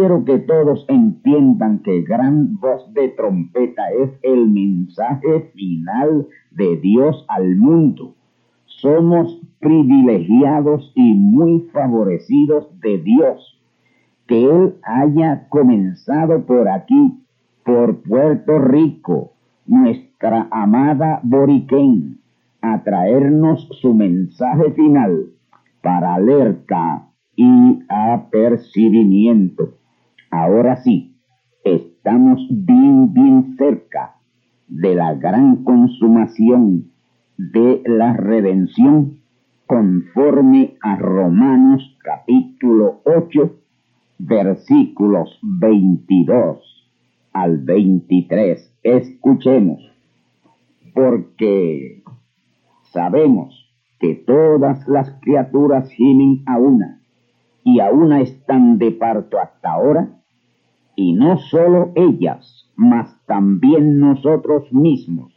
Quiero que todos entiendan que gran voz de trompeta es el mensaje final de Dios al mundo. Somos privilegiados y muy favorecidos de Dios. Que Él haya comenzado por aquí, por Puerto Rico, nuestra amada Boriquén, a traernos su mensaje final para alerta y apercibimiento. Ahora sí, estamos bien, bien cerca de la gran consumación de la redención conforme a Romanos capítulo 8 versículos 22 al 23. Escuchemos, porque sabemos que todas las criaturas gimen a una y a una están de parto hasta ahora y no solo ellas, mas también nosotros mismos,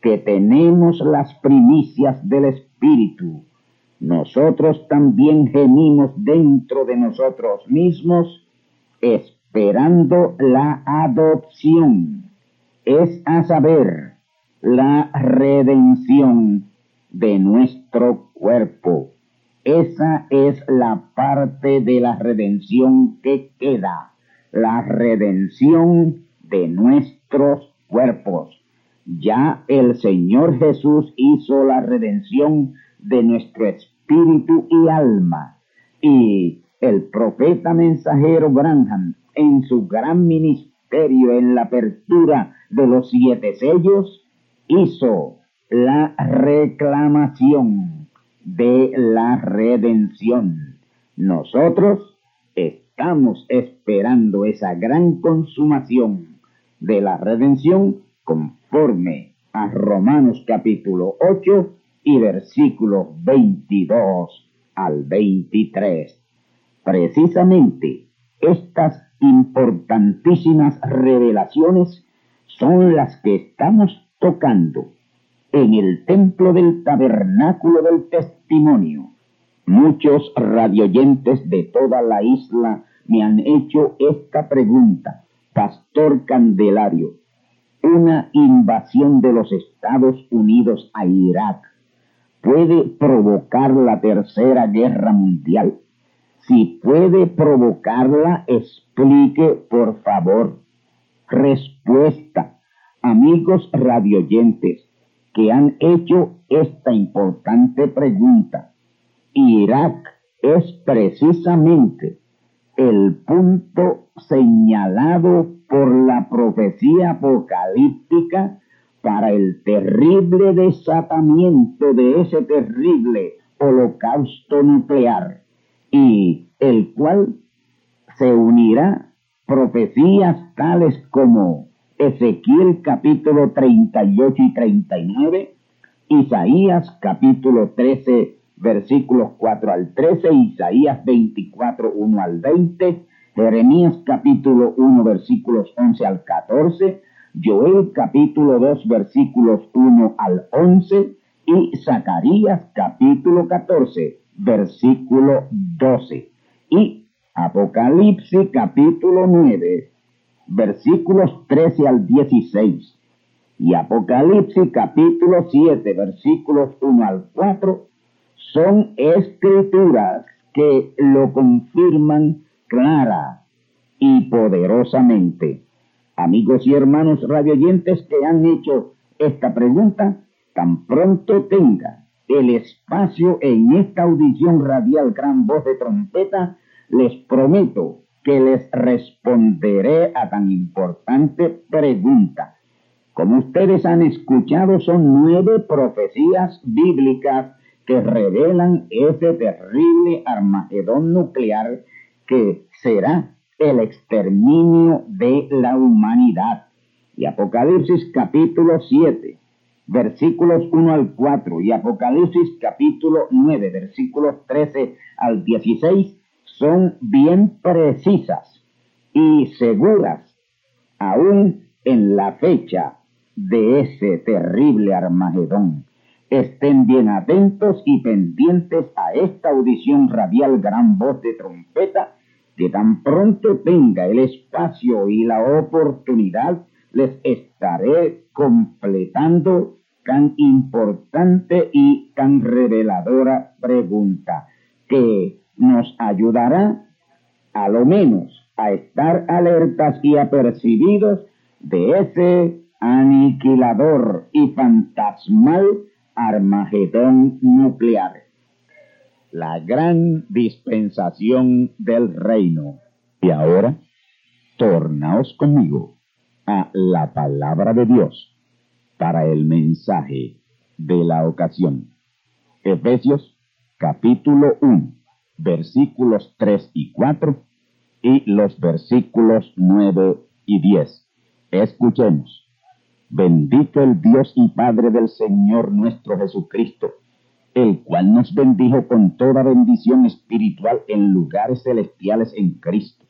que tenemos las primicias del Espíritu, nosotros también gemimos dentro de nosotros mismos, esperando la adopción, es a saber, la redención de nuestro cuerpo. Esa es la parte de la redención que queda la redención de nuestros cuerpos. Ya el Señor Jesús hizo la redención de nuestro espíritu y alma. Y el profeta mensajero Branham, en su gran ministerio en la apertura de los siete sellos, hizo la reclamación de la redención. Nosotros estamos esperando esa gran consumación de la redención conforme a Romanos capítulo 8 y versículos 22 al 23. Precisamente estas importantísimas revelaciones son las que estamos tocando en el templo del tabernáculo del testimonio. Muchos radioyentes de toda la isla me han hecho esta pregunta, Pastor Candelario. Una invasión de los Estados Unidos a Irak puede provocar la tercera guerra mundial. Si puede provocarla, explique por favor. Respuesta. Amigos radioyentes que han hecho esta importante pregunta. Irak es precisamente el punto señalado por la profecía apocalíptica para el terrible desatamiento de ese terrible holocausto nuclear y el cual se unirá profecías tales como Ezequiel capítulo 38 y 39, Isaías capítulo 13 versículos 4 al 13, Isaías 24 1 al 20, Jeremías capítulo 1 versículos 11 al 14, Joel capítulo 2 versículos 1 al 11 y Zacarías capítulo 14 versículo 12 y Apocalipsis capítulo 9 versículos 13 al 16 y Apocalipsis capítulo 7 versículos 1 al 4 son escrituras que lo confirman clara y poderosamente. Amigos y hermanos radioyentes que han hecho esta pregunta, tan pronto tenga el espacio en esta audición radial Gran Voz de Trompeta, les prometo que les responderé a tan importante pregunta. Como ustedes han escuchado, son nueve profecías bíblicas que revelan ese terrible armagedón nuclear que será el exterminio de la humanidad. Y Apocalipsis capítulo 7, versículos 1 al 4 y Apocalipsis capítulo 9, versículos 13 al 16 son bien precisas y seguras aún en la fecha de ese terrible Armagedón. Estén bien atentos y pendientes a esta audición radial gran voz de trompeta que tan pronto tenga el espacio y la oportunidad, les estaré completando tan importante y tan reveladora pregunta que nos ayudará a lo menos a estar alertas y apercibidos de ese aniquilador y fantasmal Armagedón nuclear la gran dispensación del reino. Y ahora, tornaos conmigo a la palabra de Dios para el mensaje de la ocasión. Efesios capítulo 1, versículos 3 y 4 y los versículos 9 y 10. Escuchemos. Bendito el Dios y Padre del Señor nuestro Jesucristo el cual nos bendijo con toda bendición espiritual en lugares celestiales en Cristo,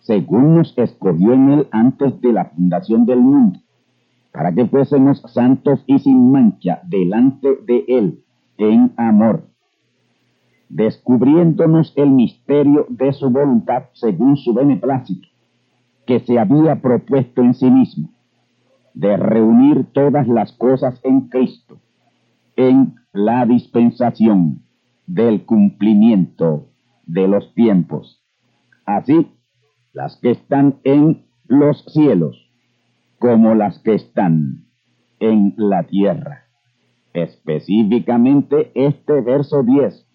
según nos escogió en él antes de la fundación del mundo, para que fuésemos santos y sin mancha delante de él en amor, descubriéndonos el misterio de su voluntad según su beneplácito, que se había propuesto en sí mismo, de reunir todas las cosas en Cristo, en la dispensación del cumplimiento de los tiempos. Así, las que están en los cielos como las que están en la tierra. Específicamente este verso 10,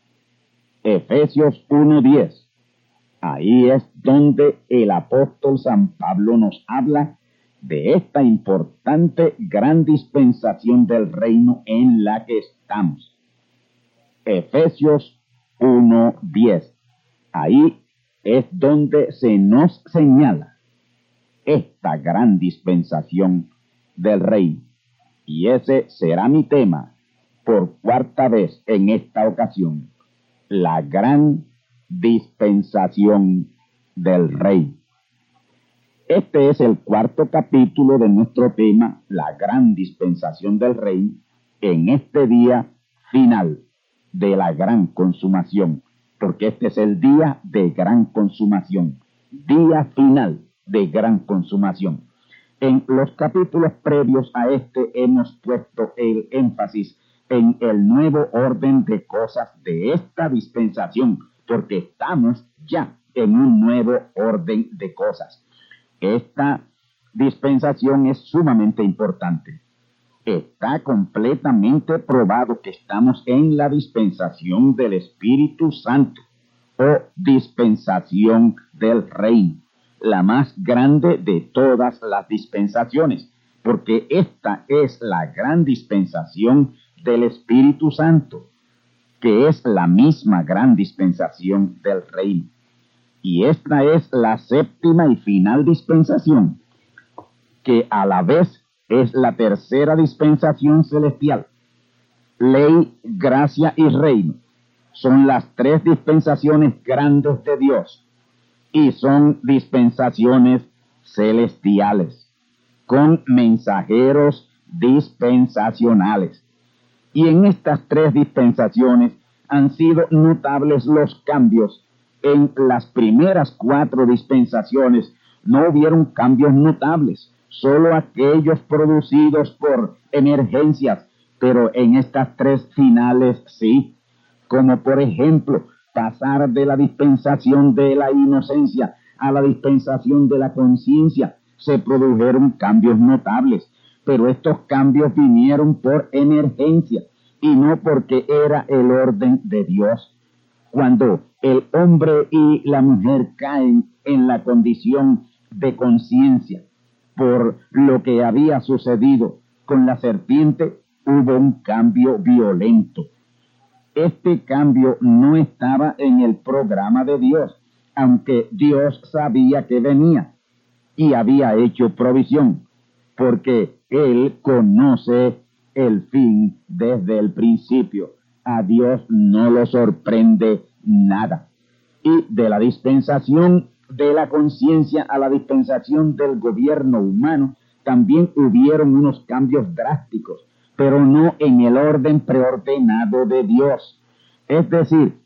Efesios 1.10. Ahí es donde el apóstol San Pablo nos habla de esta importante gran dispensación del reino en la que estamos. Efesios 1.10. Ahí es donde se nos señala esta gran dispensación del reino. Y ese será mi tema por cuarta vez en esta ocasión. La gran dispensación del reino. Este es el cuarto capítulo de nuestro tema, la gran dispensación del reino, en este día final de la gran consumación, porque este es el día de gran consumación, día final de gran consumación. En los capítulos previos a este hemos puesto el énfasis en el nuevo orden de cosas de esta dispensación, porque estamos ya en un nuevo orden de cosas. Esta dispensación es sumamente importante. Está completamente probado que estamos en la dispensación del Espíritu Santo o dispensación del reino, la más grande de todas las dispensaciones, porque esta es la gran dispensación del Espíritu Santo, que es la misma gran dispensación del reino. Y esta es la séptima y final dispensación, que a la vez es la tercera dispensación celestial. Ley, gracia y reino son las tres dispensaciones grandes de Dios y son dispensaciones celestiales con mensajeros dispensacionales. Y en estas tres dispensaciones han sido notables los cambios. En las primeras cuatro dispensaciones no hubieron cambios notables, solo aquellos producidos por emergencias, pero en estas tres finales sí, como por ejemplo pasar de la dispensación de la inocencia a la dispensación de la conciencia, se produjeron cambios notables, pero estos cambios vinieron por emergencia y no porque era el orden de Dios. Cuando el hombre y la mujer caen en la condición de conciencia por lo que había sucedido con la serpiente, hubo un cambio violento. Este cambio no estaba en el programa de Dios, aunque Dios sabía que venía y había hecho provisión, porque Él conoce el fin desde el principio. A Dios no lo sorprende nada. Y de la dispensación de la conciencia a la dispensación del gobierno humano, también hubieron unos cambios drásticos, pero no en el orden preordenado de Dios. Es decir,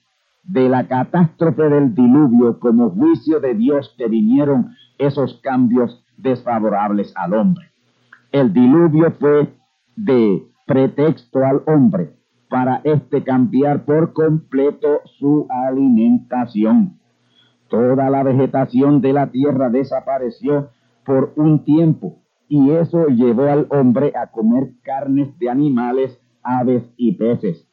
de la catástrofe del diluvio como juicio de Dios que vinieron esos cambios desfavorables al hombre. El diluvio fue de pretexto al hombre para este cambiar por completo su alimentación. Toda la vegetación de la tierra desapareció por un tiempo y eso llevó al hombre a comer carnes de animales, aves y peces.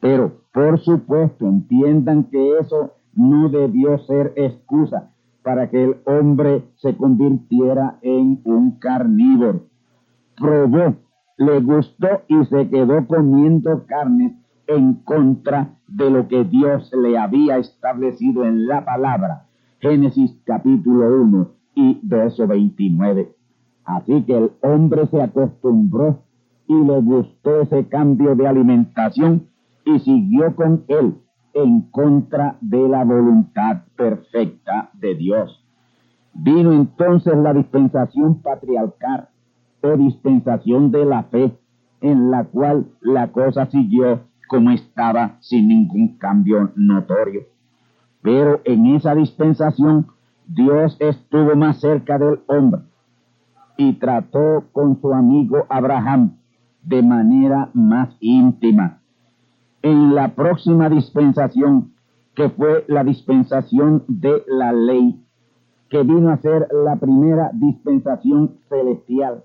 Pero, por supuesto, entiendan que eso no debió ser excusa para que el hombre se convirtiera en un carnívoro. Probó, le gustó y se quedó comiendo carnes en contra de lo que Dios le había establecido en la palabra. Génesis capítulo 1 y verso 29. Así que el hombre se acostumbró y le gustó ese cambio de alimentación y siguió con él en contra de la voluntad perfecta de Dios. Vino entonces la dispensación patriarcal o dispensación de la fe, en la cual la cosa siguió como estaba sin ningún cambio notorio. Pero en esa dispensación Dios estuvo más cerca del hombre y trató con su amigo Abraham de manera más íntima en la próxima dispensación, que fue la dispensación de la ley, que vino a ser la primera dispensación celestial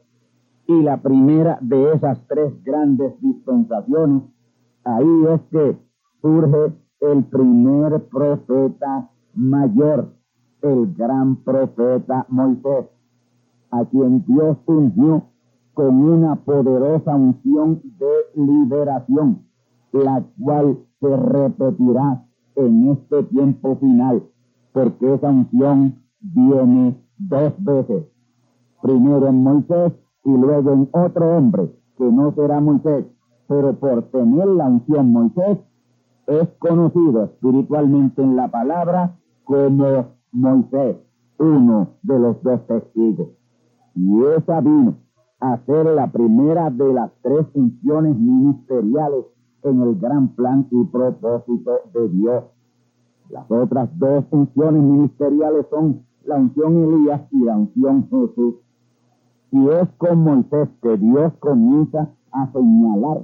y la primera de esas tres grandes dispensaciones, ahí es que surge el primer profeta mayor, el gran profeta Moisés, a quien Dios ungió con una poderosa unción de liberación la cual se repetirá en este tiempo final, porque esa unción viene dos veces, primero en Moisés y luego en otro hombre, que no será Moisés, pero por tener la unción Moisés, es conocido espiritualmente en la palabra como Moisés, uno de los dos testigos. Y esa vino a ser la primera de las tres unciones ministeriales en el gran plan y propósito de Dios. Las otras dos funciones ministeriales son la unción Elías y la unción Jesús. Y es con Moisés que Dios comienza a señalar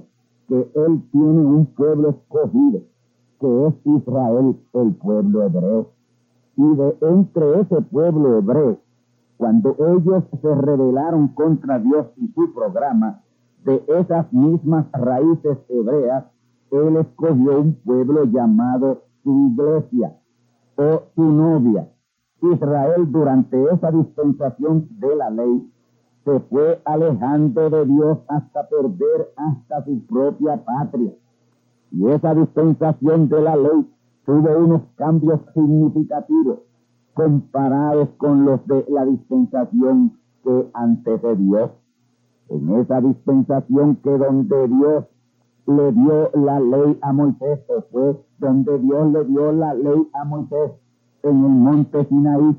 que Él tiene un pueblo escogido, que es Israel, el pueblo hebreo. Y de entre ese pueblo hebreo, cuando ellos se rebelaron contra Dios y su programa, de esas mismas raíces hebreas, él escogió un pueblo llamado su iglesia o su novia. Israel durante esa dispensación de la ley se fue alejando de Dios hasta perder hasta su propia patria. Y esa dispensación de la ley tuvo unos cambios significativos comparados con los de la dispensación que antecedió. En esa dispensación que donde Dios le dio la ley a Moisés, fue donde Dios le dio la ley a Moisés en el monte Sinaí.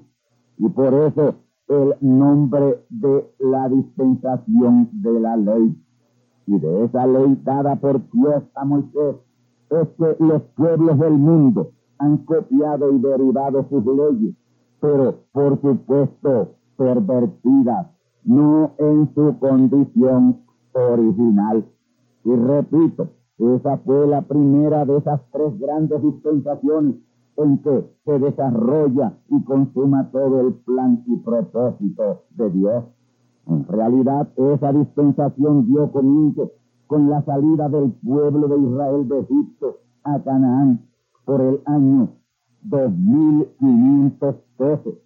Y por eso el nombre de la dispensación de la ley. Y de esa ley dada por Dios a Moisés es que los pueblos del mundo han copiado y derivado sus leyes, pero por supuesto pervertidas, no en su condición original. Y repito, esa fue la primera de esas tres grandes dispensaciones en que se desarrolla y consuma todo el plan y propósito de Dios. En realidad, esa dispensación dio comienzo con la salida del pueblo de Israel de Egipto a Canaán por el año 2512,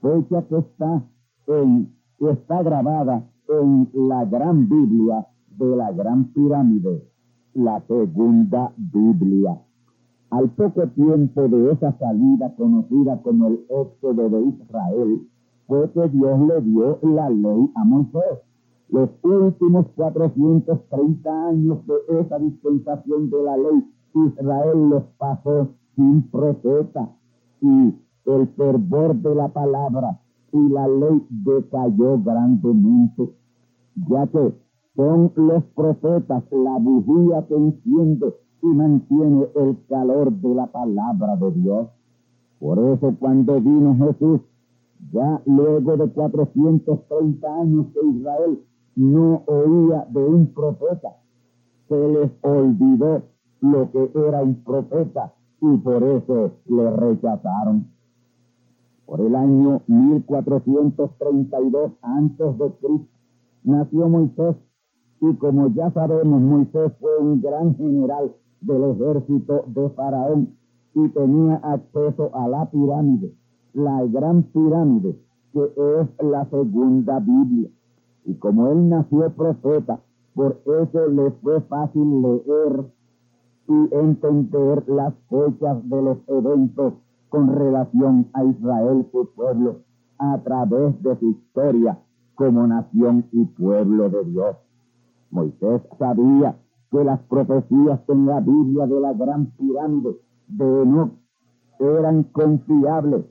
fecha que está, en, está grabada en la gran Biblia de la gran pirámide, la segunda Biblia. Al poco tiempo de esa salida conocida como el éxodo de Israel, fue que Dios le dio la ley a Moisés. Los últimos 430 años de esa dispensación de la ley, Israel los pasó sin profeta y el fervor de la palabra y la ley decayó grandemente, ya que son los profetas la bujía que enciende y mantiene el calor de la palabra de Dios. Por eso cuando vino Jesús, ya luego de 430 años que Israel no oía de un profeta, se les olvidó lo que era un profeta y por eso le rechazaron. Por el año 1432 antes de Cristo nació Moisés y como ya sabemos Moisés fue un gran general del ejército de Faraón y tenía acceso a la pirámide, la gran pirámide, que es la segunda Biblia. Y como él nació profeta, por eso le fue fácil leer y entender las fechas de los eventos con relación a Israel, su pueblo, a través de su historia como nación y pueblo de Dios. Moisés sabía las profecías en la Biblia de la gran pirámide de Enoch eran confiables.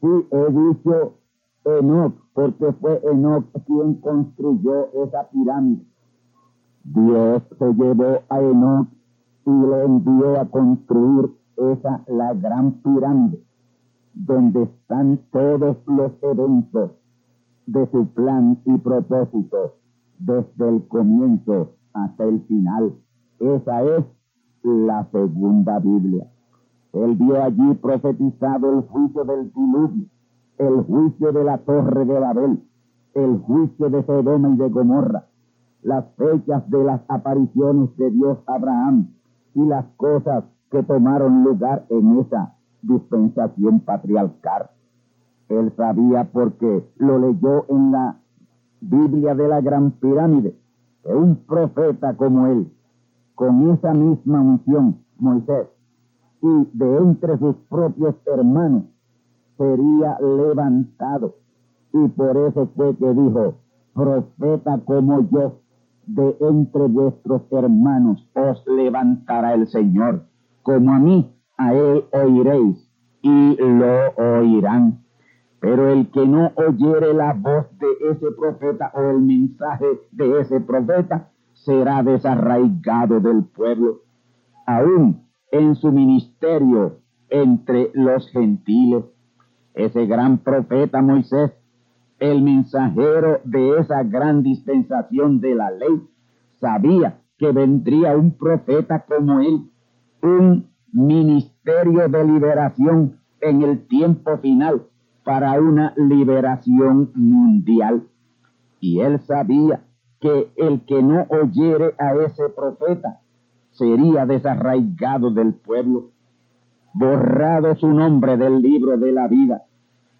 Sí, he dicho Enoch porque fue Enoch quien construyó esa pirámide. Dios se llevó a Enoch y le envió a construir esa, la gran pirámide, donde están todos los eventos de su plan y propósito desde el comienzo hasta el final. Esa es la segunda Biblia. Él vio allí profetizado el juicio del diluvio, el juicio de la torre de Babel, el juicio de Sodoma y de Gomorra, las fechas de las apariciones de Dios Abraham y las cosas que tomaron lugar en esa dispensación patriarcal. Él sabía porque lo leyó en la Biblia de la Gran Pirámide un profeta como él, con esa misma unción, Moisés, y de entre sus propios hermanos, sería levantado. Y por eso fue que dijo, profeta como yo, de entre vuestros hermanos os levantará el Señor, como a mí, a él oiréis y lo oirán. Pero el que no oyere la voz de ese profeta o el mensaje de ese profeta será desarraigado del pueblo, aún en su ministerio entre los gentiles. Ese gran profeta Moisés, el mensajero de esa gran dispensación de la ley, sabía que vendría un profeta como él, un ministerio de liberación en el tiempo final para una liberación mundial. Y él sabía que el que no oyere a ese profeta sería desarraigado del pueblo, borrado su nombre del libro de la vida.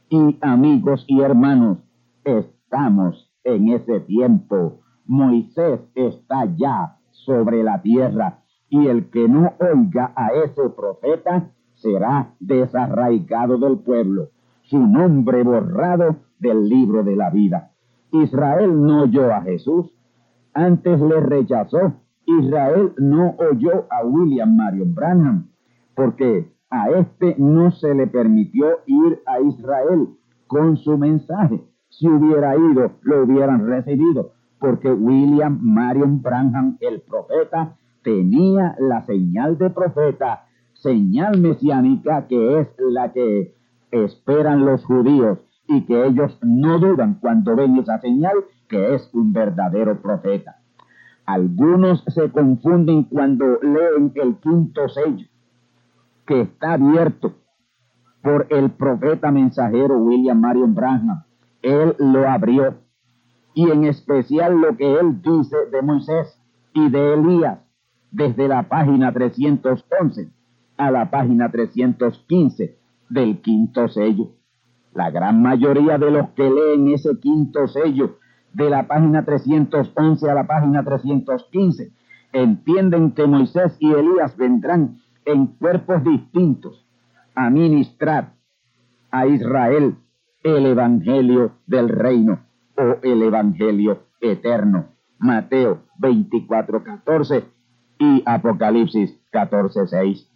Y amigos y hermanos, estamos en ese tiempo. Moisés está ya sobre la tierra y el que no oiga a ese profeta será desarraigado del pueblo, su nombre borrado del libro de la vida. Israel no oyó a Jesús, antes le rechazó. Israel no oyó a William Marion Branham, porque a este no se le permitió ir a Israel con su mensaje. Si hubiera ido, lo hubieran recibido, porque William Marion Branham, el profeta, tenía la señal de profeta, señal mesiánica que es la que esperan los judíos y que ellos no dudan cuando ven esa señal que es un verdadero profeta. Algunos se confunden cuando leen el quinto sello, que está abierto por el profeta mensajero William Marion Branham. Él lo abrió. Y en especial lo que él dice de Moisés y de Elías, desde la página 311 a la página 315 del quinto sello. La gran mayoría de los que leen ese quinto sello de la página 311 a la página 315 entienden que Moisés y Elías vendrán en cuerpos distintos a ministrar a Israel el Evangelio del Reino o el Evangelio eterno. Mateo 24, 14 y Apocalipsis 14, 6.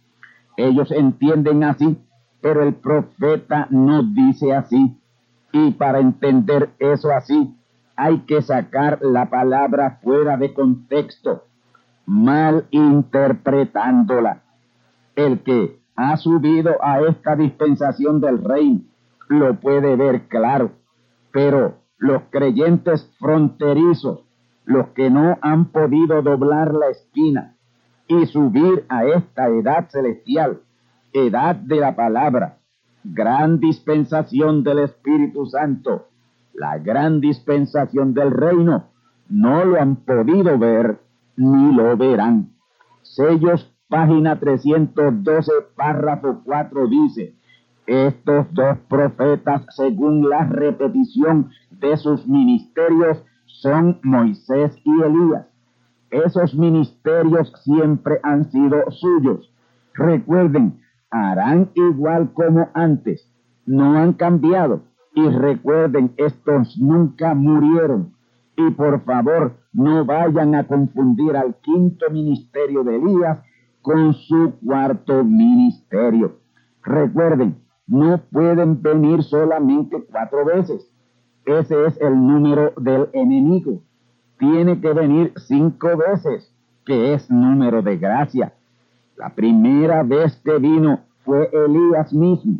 Ellos entienden así pero el profeta no dice así. Y para entender eso así, hay que sacar la palabra fuera de contexto, mal interpretándola. El que ha subido a esta dispensación del reino lo puede ver claro, pero los creyentes fronterizos, los que no han podido doblar la esquina y subir a esta edad celestial, edad de la palabra, gran dispensación del Espíritu Santo, la gran dispensación del reino, no lo han podido ver ni lo verán. Sellos, página 312, párrafo 4 dice, estos dos profetas, según la repetición de sus ministerios, son Moisés y Elías. Esos ministerios siempre han sido suyos. Recuerden, harán igual como antes. No han cambiado. Y recuerden, estos nunca murieron. Y por favor, no vayan a confundir al quinto ministerio de Elías con su cuarto ministerio. Recuerden, no pueden venir solamente cuatro veces. Ese es el número del enemigo. Tiene que venir cinco veces, que es número de gracia. La primera vez que vino fue Elías mismo.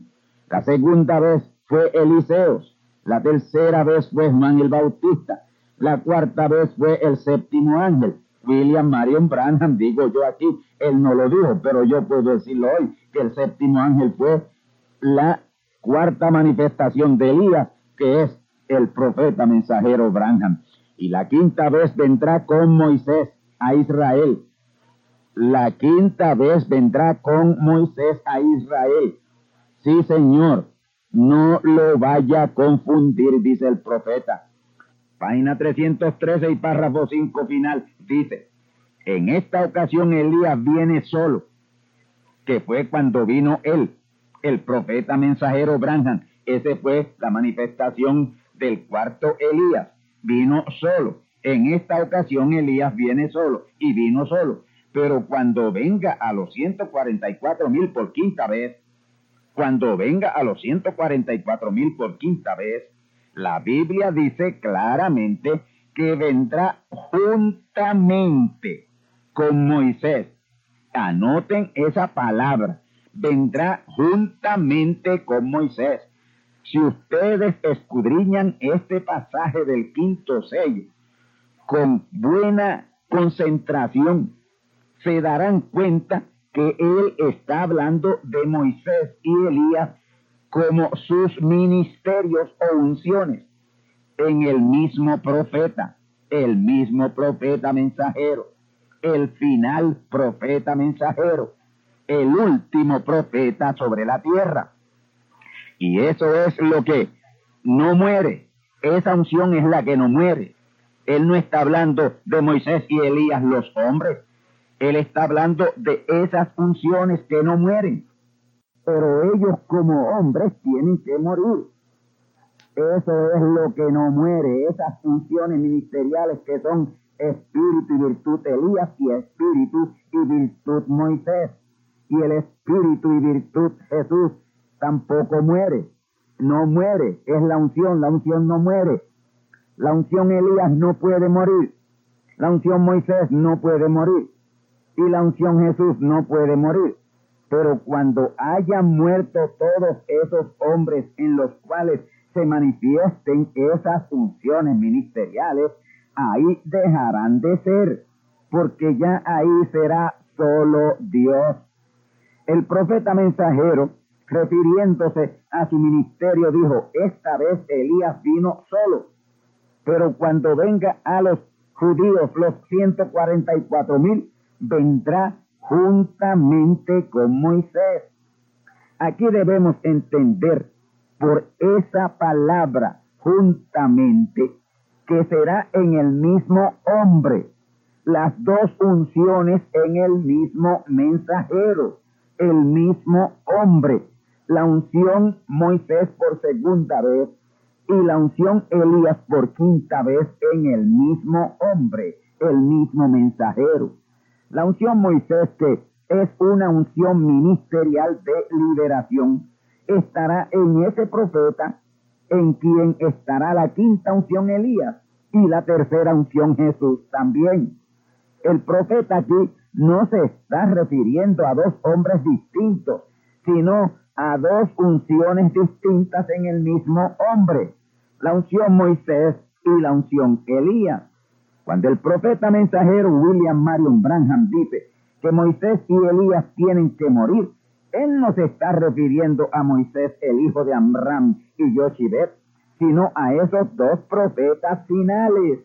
La segunda vez fue Eliseos. La tercera vez fue Juan el Bautista. La cuarta vez fue el séptimo ángel. William Marion Branham, digo yo aquí, él no lo dijo, pero yo puedo decirlo hoy, que el séptimo ángel fue la cuarta manifestación de Elías, que es el profeta mensajero Branham. Y la quinta vez vendrá con Moisés a Israel la quinta vez vendrá con Moisés a Israel. Sí, Señor, no lo vaya a confundir, dice el profeta. Página 313 y párrafo 5 final dice, en esta ocasión Elías viene solo, que fue cuando vino él, el profeta mensajero Branham. Ese fue la manifestación del cuarto Elías. Vino solo. En esta ocasión Elías viene solo y vino solo. Pero cuando venga a los 144 mil por quinta vez, cuando venga a los 144 mil por quinta vez, la Biblia dice claramente que vendrá juntamente con Moisés. Anoten esa palabra. Vendrá juntamente con Moisés. Si ustedes escudriñan este pasaje del quinto sello con buena concentración, se darán cuenta que él está hablando de Moisés y Elías como sus ministerios o unciones en el mismo profeta, el mismo profeta mensajero, el final profeta mensajero, el último profeta sobre la tierra. Y eso es lo que no muere. Esa unción es la que no muere. Él no está hablando de Moisés y Elías los hombres Él está hablando de esas funciones que no mueren, pero ellos como hombres tienen que morir. Eso es lo que no muere, esas funciones ministeriales que son espíritu y virtud Elías y espíritu y virtud Moisés. Y el espíritu y virtud Jesús tampoco muere, no muere, es la unción, la unción no muere. La unción Elías no puede morir, la unción Moisés no puede morir y la unción Jesús no puede morir. Pero cuando hayan muerto todos esos hombres en los cuales se manifiesten esas funciones ministeriales, ahí dejarán de ser, porque ya ahí será solo Dios. El profeta mensajero, refiriéndose a su ministerio, dijo, esta vez Elías vino solo, pero cuando venga a los judíos, los 144 mil, vendrá juntamente con Moisés. Aquí debemos entender por esa palabra juntamente que será en el mismo hombre, las dos unciones en el mismo mensajero, el mismo hombre, la unción Moisés por segunda vez y la unción Elías por quinta vez en el mismo hombre, el mismo mensajero. La unción Moisés, que es una unción ministerial de liberación, estará en ese profeta en quien estará la quinta unción Elías y la tercera unción Jesús también. El profeta aquí no se está refiriendo a dos hombres distintos, sino a dos unciones distintas en el mismo hombre, la unción Moisés y la unción Elías. Cuando el profeta mensajero William Marion Branham dice que Moisés y Elías tienen que morir, él no se está refiriendo a Moisés, el hijo de Amram y Yoshibet, sino a esos dos profetas finales.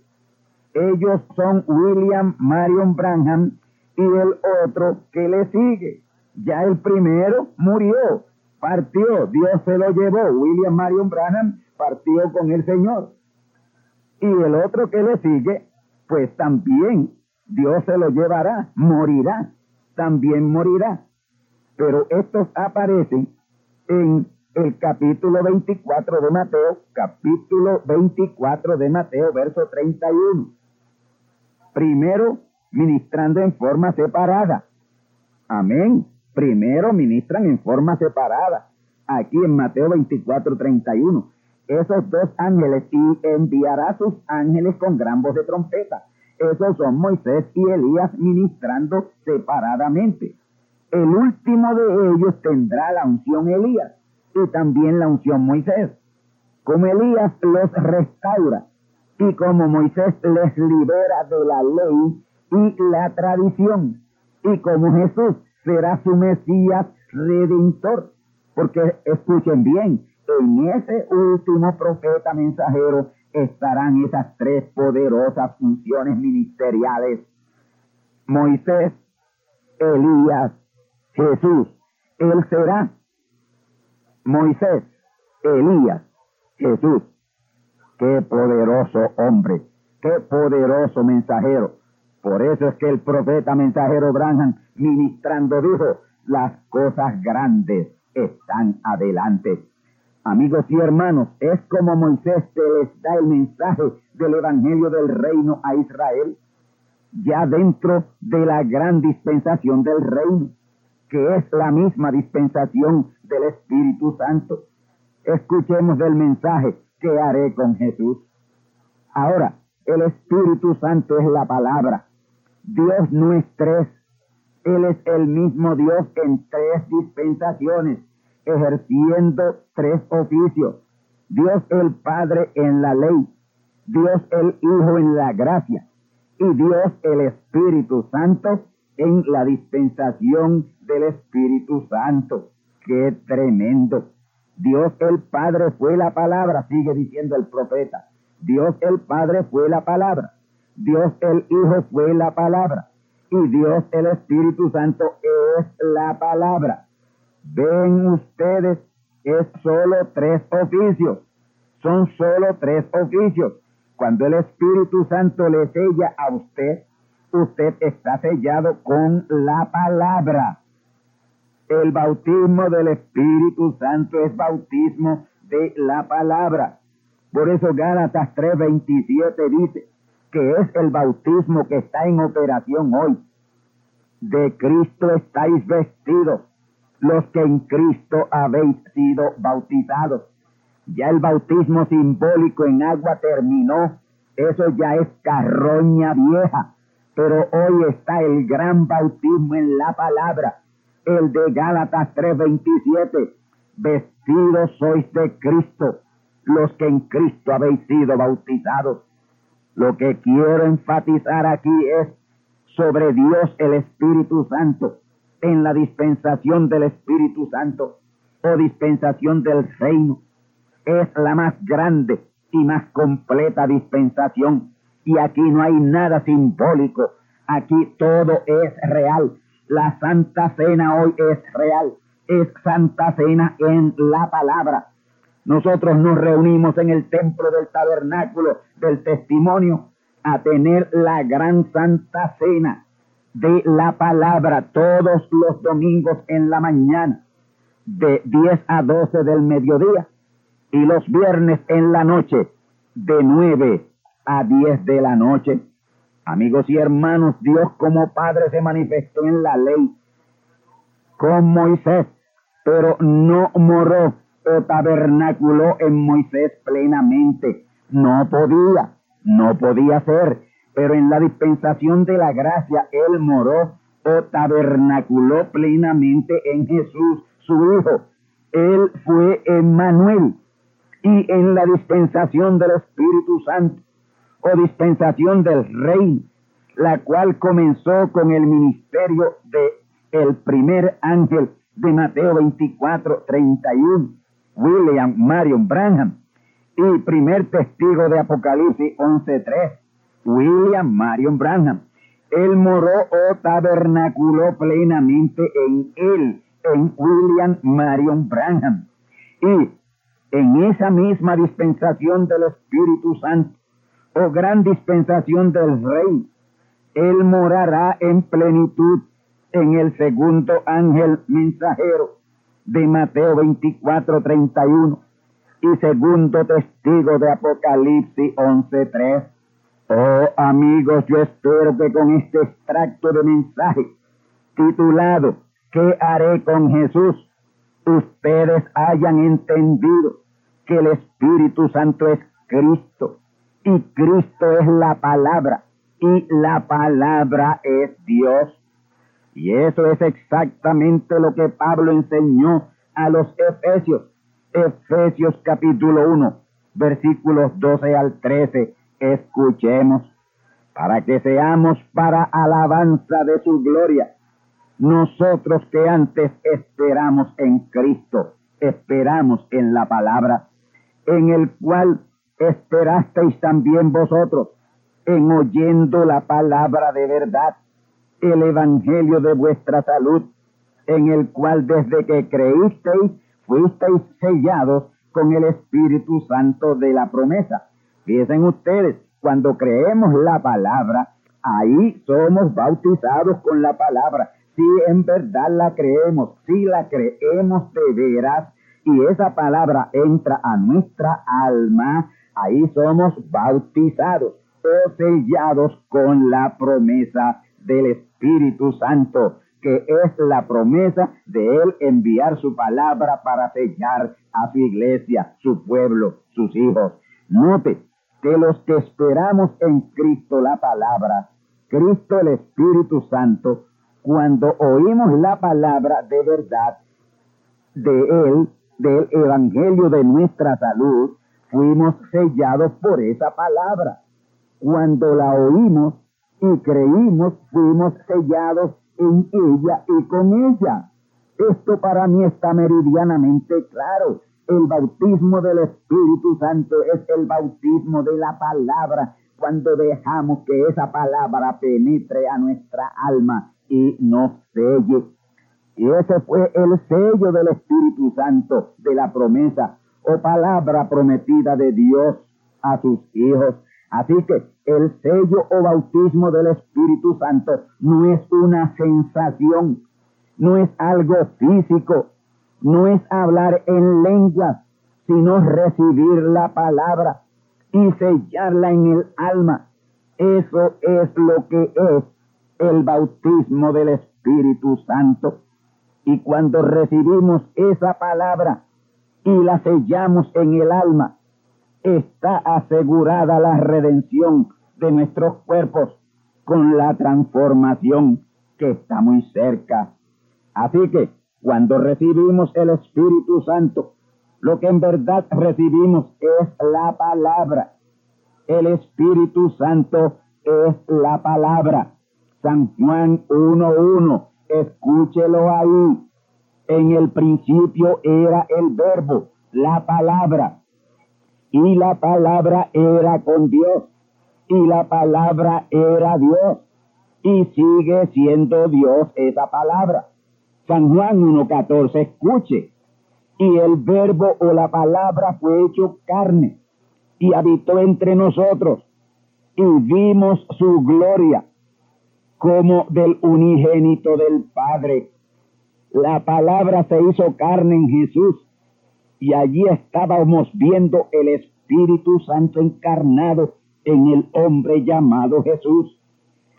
Ellos son William Marion Branham y el otro que le sigue. Ya el primero murió, partió, Dios se lo llevó. William Marion Branham partió con el Señor. Y el otro que le sigue pues también Dios se lo llevará, morirá, también morirá. Pero estos aparecen en el capítulo 24 de Mateo, capítulo 24 de Mateo, verso 31. Primero, ministrando en forma separada. Amén. Primero ministran en forma separada. Aquí en Mateo 24, 31 esos dos ángeles y enviará sus ángeles con gran voz de trompeta. Esos son Moisés y Elías ministrando separadamente. El último de ellos tendrá la unción Elías y también la unción Moisés. Como Elías los restaura y como Moisés les libera de la ley y la tradición y como Jesús será su Mesías redentor. Porque escuchen bien, en ese último profeta mensajero estarán esas tres poderosas funciones ministeriales. Moisés, Elías, Jesús. Él será Moisés, Elías, Jesús. Qué poderoso hombre, qué poderoso mensajero. Por eso es que el profeta mensajero Branham ministrando dijo, las cosas grandes están adelante. Amigos y hermanos, es como Moisés que les da el mensaje del Evangelio del Reino a Israel, ya dentro de la gran dispensación del reino, que es la misma dispensación del Espíritu Santo. Escuchemos el mensaje que haré con Jesús. Ahora, el Espíritu Santo es la palabra. Dios no es tres. Él es el mismo Dios en tres dispensaciones ejerciendo tres oficios. Dios el Padre en la ley, Dios el Hijo en la gracia y Dios el Espíritu Santo en la dispensación del Espíritu Santo. ¡Qué tremendo! Dios el Padre fue la palabra, sigue diciendo el profeta. Dios el Padre fue la palabra. Dios el Hijo fue la palabra. Y Dios el Espíritu Santo es la palabra. Ven ustedes, es solo tres oficios. Son solo tres oficios. Cuando el Espíritu Santo le sella a usted, usted está sellado con la palabra. El bautismo del Espíritu Santo es bautismo de la palabra. Por eso Gálatas 3:27 dice que es el bautismo que está en operación hoy. De Cristo estáis vestidos, los que en Cristo habéis sido bautizados. Ya el bautismo simbólico en agua terminó, eso ya es carroña vieja, pero hoy está el gran bautismo en la palabra, el de Gálatas 3:27. Vestidos sois de Cristo, los que en Cristo habéis sido bautizados. Lo que quiero enfatizar aquí es sobre Dios el Espíritu Santo, en la dispensación del Espíritu Santo o dispensación del reino. Es la más grande y más completa dispensación. Y aquí no hay nada simbólico. Aquí todo es real. La Santa Cena hoy es real. Es Santa Cena en la palabra. Nosotros nos reunimos en el templo del tabernáculo del testimonio a tener la gran Santa Cena de la palabra todos los domingos en la mañana, de 10 a 12 del mediodía, y los viernes en la noche, de 9 a 10 de la noche. Amigos y hermanos, Dios como Padre se manifestó en la ley con Moisés, pero no moró o tabernaculó en Moisés plenamente. No podía, no podía ser, pero en la dispensación de la gracia él moró o tabernaculó plenamente en Jesús, su Hijo. Él fue Emmanuel. Y en la dispensación del Espíritu Santo o dispensación del Rey, la cual comenzó con el ministerio de el primer ángel de Mateo 24, 31 William Marion Branham y primer testigo de Apocalipsis 11.3, William Marion Branham. Él moró o tabernaculó plenamente en él, en William Marion Branham. Y en esa misma dispensación del Espíritu Santo, o gran dispensación del Rey, Él morará en plenitud en el segundo ángel mensajero de Mateo 24, 31 y segundo testigo de Apocalipsis 11, 3. Oh amigos, yo espero que con este extracto de mensaje titulado ¿Qué haré con Jesús? ustedes hayan entendido que el Espíritu Santo es Cristo y Cristo es la palabra y la palabra es Dios. Y eso es exactamente lo que Pablo enseñó a los Efesios. Efesios capítulo 1, versículos 12 al 13. Escuchemos, para que seamos para alabanza de su gloria. Nosotros que antes esperamos en Cristo, esperamos en la palabra, en el cual esperasteis también vosotros, en oyendo la palabra de verdad el evangelio de vuestra salud, en el cual desde que creísteis fuisteis sellados con el Espíritu Santo de la promesa. Fíjense ustedes, cuando creemos la palabra, ahí somos bautizados con la palabra. Si en verdad la creemos, si la creemos de veras, y esa palabra entra a nuestra alma, ahí somos bautizados o sellados con la promesa del Espíritu Santo, que es la promesa de Él enviar su palabra para sellar a su iglesia, su pueblo, sus hijos. Note que los que esperamos en Cristo la palabra, Cristo el Espíritu Santo, cuando oímos la palabra de verdad de Él, del Evangelio de nuestra salud, fuimos sellados por esa palabra. Cuando la oímos, y creímos, fuimos sellados en ella y con ella. Esto para mí está meridianamente claro. El bautismo del Espíritu Santo es el bautismo de la palabra cuando dejamos que esa palabra penetre a nuestra alma y nos selle. Y ese fue el sello del Espíritu Santo de la promesa o palabra prometida de Dios a sus hijos Así que el sello o bautismo del Espíritu Santo no es una sensación, no es algo físico, no es hablar en lenguas, sino recibir la palabra y sellarla en el alma. Eso es lo que es el bautismo del Espíritu Santo. Y cuando recibimos esa palabra y la sellamos en el alma, está asegurada la redención de nuestros cuerpos con la transformación que está muy cerca. Así que cuando recibimos el Espíritu Santo, lo que en verdad recibimos es la palabra. El Espíritu Santo es la palabra. San Juan 1.1, escúchelo ahí. En el principio era el verbo, la palabra. Y la palabra era con Dios. Y la palabra era Dios. Y sigue siendo Dios esa palabra. San Juan 1.14, escuche. Y el verbo o la palabra fue hecho carne y habitó entre nosotros y vimos su gloria como del unigénito del Padre. La palabra se hizo carne en Jesús y allí estábamos viendo el Espíritu Santo encarnado en el hombre llamado Jesús.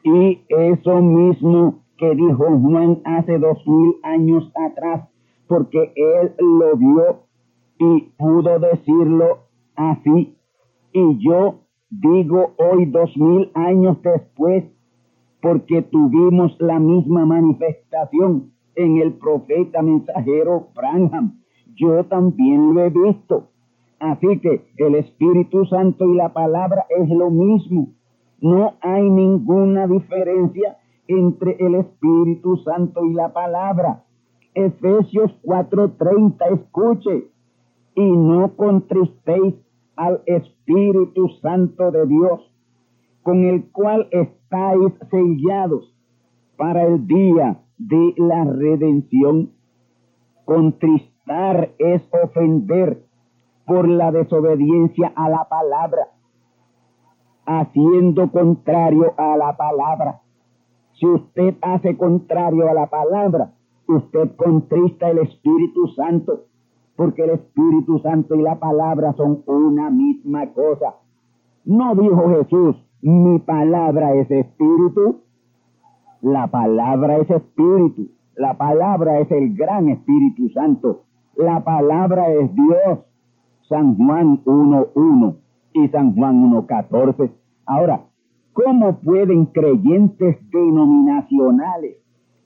Y eso mismo que dijo Juan hace dos mil años atrás, porque él lo vio y pudo decirlo así. Y yo digo hoy dos mil años después, porque tuvimos la misma manifestación en el profeta mensajero Branham. Yo también lo he visto. Así que el Espíritu Santo y la palabra es lo mismo. No hay ninguna diferencia entre el Espíritu Santo y la palabra. Efesios 4:30, escuche, y no contristéis al Espíritu Santo de Dios, con el cual estáis sellados para el día de la redención. Contristar es ofender por la desobediencia a la palabra, haciendo contrario a la palabra. Si usted hace contrario a la palabra, usted contrista el Espíritu Santo porque el Espíritu Santo y la palabra son una misma cosa. No dijo Jesús, mi palabra es espíritu. La palabra es espíritu. La palabra es el gran Espíritu Santo. La palabra es Dios. San Juan 1.1 y San Juan 1.14. Ahora, ¿cómo pueden creyentes denominacionales,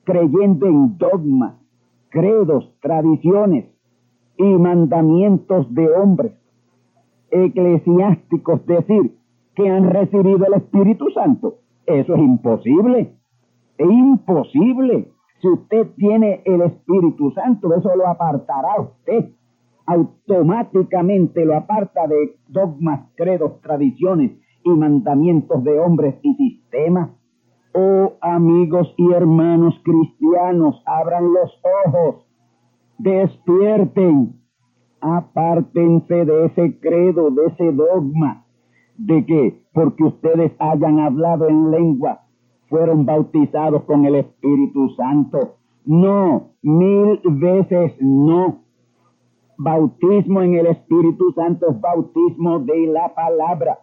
creyendo en dogmas, credos, tradiciones, y mandamientos de hombres eclesiásticos decir que han recibido el Espíritu Santo. Eso es imposible. Es imposible. Si usted tiene el Espíritu Santo, eso lo apartará usted. Automáticamente lo aparta de dogmas, credos, tradiciones y mandamientos de hombres y sistemas. Oh amigos y hermanos cristianos, abran los ojos despierten, apártense de ese credo, de ese dogma, de que porque ustedes hayan hablado en lengua, fueron bautizados con el Espíritu Santo. No, mil veces no. Bautismo en el Espíritu Santo es bautismo de la palabra.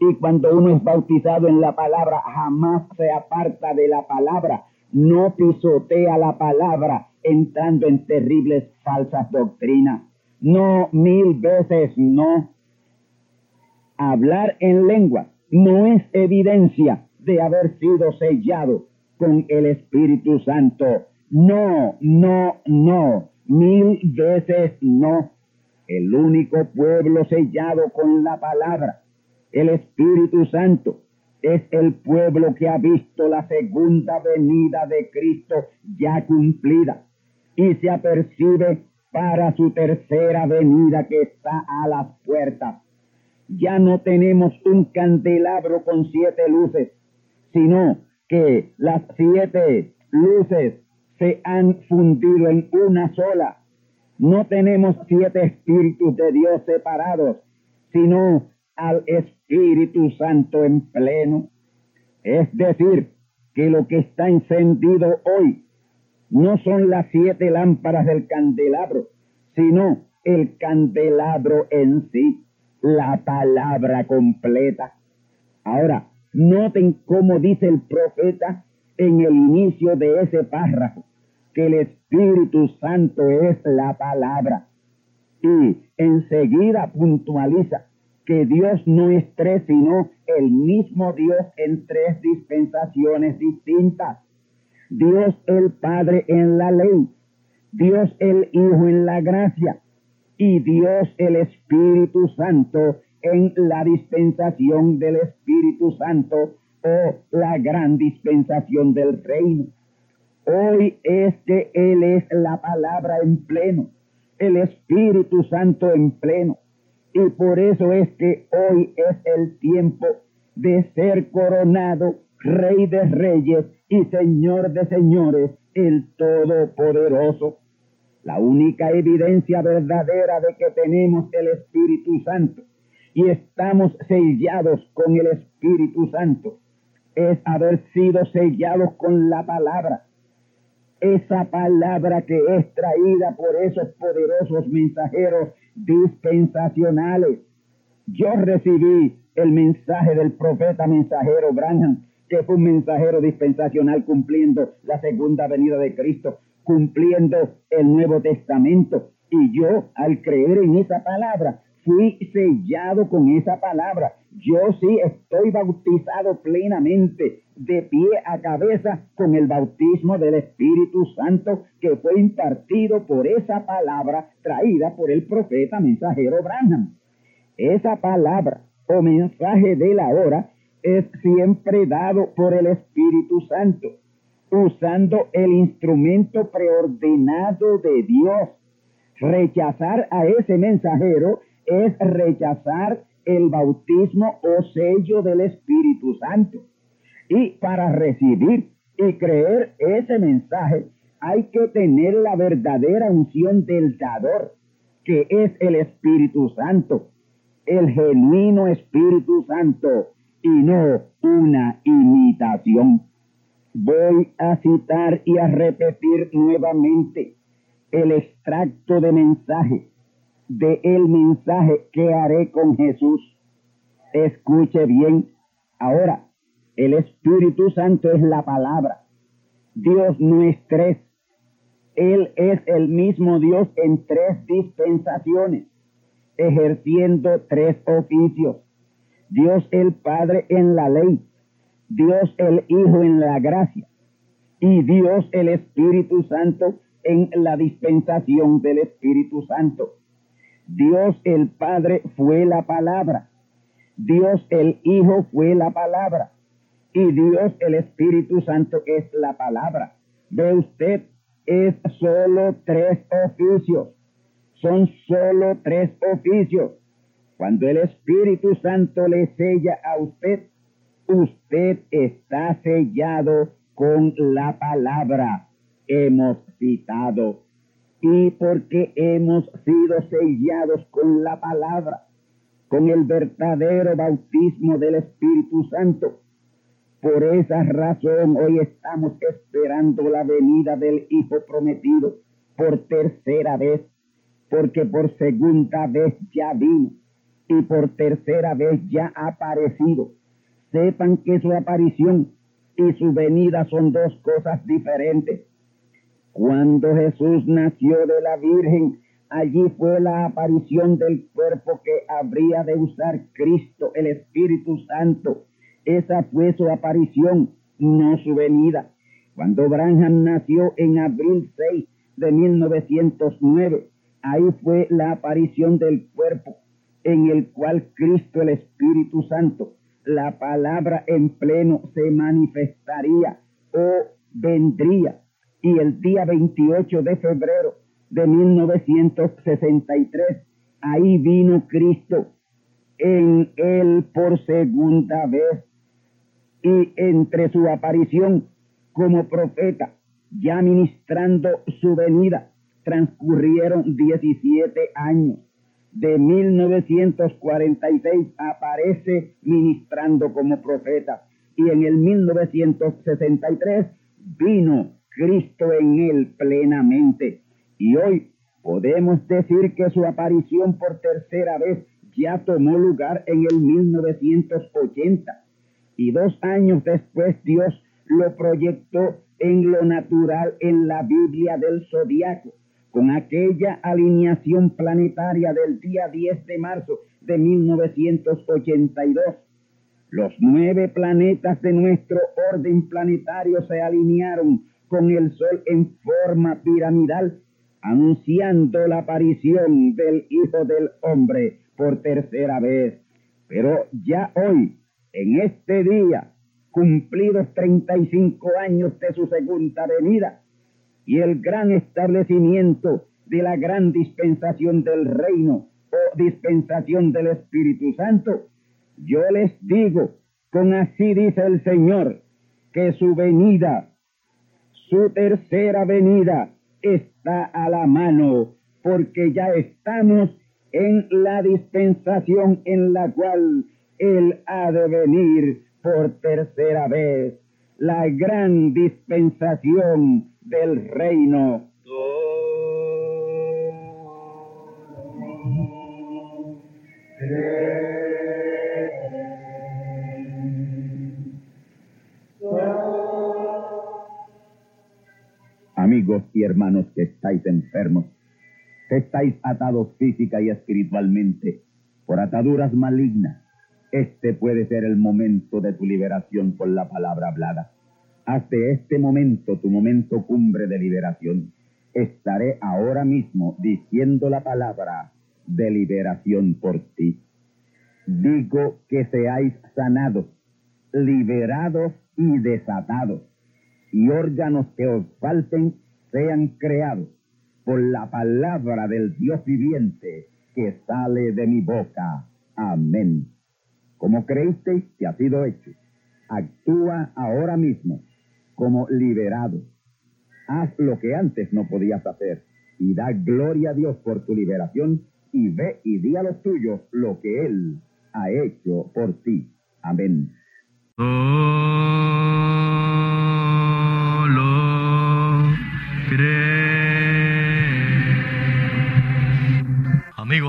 Y cuando uno es bautizado en la palabra, jamás se aparta de la palabra, no pisotea la palabra, entrando en terribles falsas doctrinas. No, mil veces no. Hablar en lengua no es evidencia de haber sido sellado con el Espíritu Santo. No, no, no. Mil veces no. El único pueblo sellado con la palabra, el Espíritu Santo, es el pueblo que ha visto la segunda venida de Cristo ya cumplida y se apercibe para su tercera venida que está a las puertas. Ya no tenemos un candelabro con siete luces, sino que las siete luces se han fundido en una sola. No tenemos siete espíritus de Dios separados, sino al Espíritu Santo en pleno. Es decir, que lo que está encendido hoy no son las siete lámparas del candelabro, sino el candelabro en sí, la palabra completa. Ahora, noten cómo dice el profeta en el inicio de ese párrafo, que el Espíritu Santo es la palabra. Y enseguida puntualiza que Dios no es tres, sino el mismo Dios en tres dispensaciones distintas. Dios el Padre en la ley, Dios el Hijo en la gracia y Dios el Espíritu Santo en la dispensación del Espíritu Santo o la gran dispensación del reino. Hoy es que Él es la palabra en pleno, el Espíritu Santo en pleno. Y por eso es que hoy es el tiempo de ser coronado Rey de Reyes y Señor de Señores, el Todopoderoso. La única evidencia verdadera de que tenemos el Espíritu Santo y estamos sellados con el Espíritu Santo es haber sido sellados con la palabra. Esa palabra que es traída por esos poderosos mensajeros dispensacionales. Yo recibí el mensaje del profeta mensajero Branham que fue un mensajero dispensacional cumpliendo la segunda venida de Cristo, cumpliendo el Nuevo Testamento. Y yo, al creer en esa palabra, fui sellado con esa palabra. Yo sí estoy bautizado plenamente, de pie a cabeza, con el bautismo del Espíritu Santo que fue impartido por esa palabra traída por el profeta mensajero Branham. Esa palabra o mensaje de la hora es siempre dado por el Espíritu Santo, usando el instrumento preordenado de Dios. Rechazar a ese mensajero es rechazar el bautismo o sello del Espíritu Santo. Y para recibir y creer ese mensaje hay que tener la verdadera unción del dador, que es el Espíritu Santo, el genuino Espíritu Santo y no una imitación. Voy a citar y a repetir nuevamente el extracto de mensaje de el mensaje que haré con Jesús. Escuche bien. Ahora, el Espíritu Santo es la palabra. Dios no es tres. Él es el mismo Dios en tres dispensaciones, ejerciendo tres oficios Dios el Padre en la ley, Dios el Hijo en la gracia y Dios el Espíritu Santo en la dispensación del Espíritu Santo. Dios el Padre fue la palabra, Dios el Hijo fue la palabra y Dios el Espíritu Santo es la palabra. Ve usted, es solo tres oficios, son solo tres oficios cuando el Espíritu Santo le sella a usted, usted está sellado con la palabra. Hemos citado. Y porque hemos sido sellados con la palabra, con el verdadero bautismo del Espíritu Santo, por esa razón hoy estamos esperando la venida del Hijo prometido por tercera vez, porque por segunda vez ya vino y por tercera vez ya ha aparecido. Sepan que su aparición y su venida son dos cosas diferentes. Cuando Jesús nació de la Virgen, allí fue la aparición del cuerpo que habría de usar Cristo, el Espíritu Santo. Esa fue su aparición, no su venida. Cuando Branham nació en abril 6 de 1909, ahí fue la aparición del cuerpo en el cual Cristo el Espíritu Santo, la palabra en pleno se manifestaría o vendría. Y el día 28 de febrero de 1963, ahí vino Cristo en él por segunda vez. Y entre su aparición como profeta, ya ministrando su venida, transcurrieron 17 años de 1946 aparece ministrando como profeta y en el 1963 vino Cristo en él plenamente. Y hoy podemos decir que su aparición por tercera vez ya tomó lugar en el 1980 y dos años después Dios lo proyectó en lo natural en la Biblia del zodiaco con aquella alineación planetaria del día 10 de marzo de 1982. Los nueve planetas de nuestro orden planetario se alinearon con el Sol en forma piramidal, anunciando la aparición del Hijo del Hombre por tercera vez. Pero ya hoy, en este día, cumplidos 35 años de su segunda venida, y el gran establecimiento de la gran dispensación del reino o dispensación del Espíritu Santo, yo les digo, con así dice el Señor, que su venida, su tercera venida, está a la mano, porque ya estamos en la dispensación en la cual Él ha de venir por tercera vez, la gran dispensación del reino. Y hermanos que estáis enfermos, que estáis atados física y espiritualmente por ataduras malignas, este puede ser el momento de tu liberación por la palabra hablada. Hasta este momento, tu momento cumbre de liberación, estaré ahora mismo diciendo la palabra de liberación por ti. Digo que seáis sanados, liberados y desatados, y órganos que os falten sean creados por la palabra del Dios viviente que sale de mi boca. Amén. Como creísteis que ha sido hecho, actúa ahora mismo como liberado. Haz lo que antes no podías hacer y da gloria a Dios por tu liberación y ve y di a los tuyos lo que Él ha hecho por ti. Amén.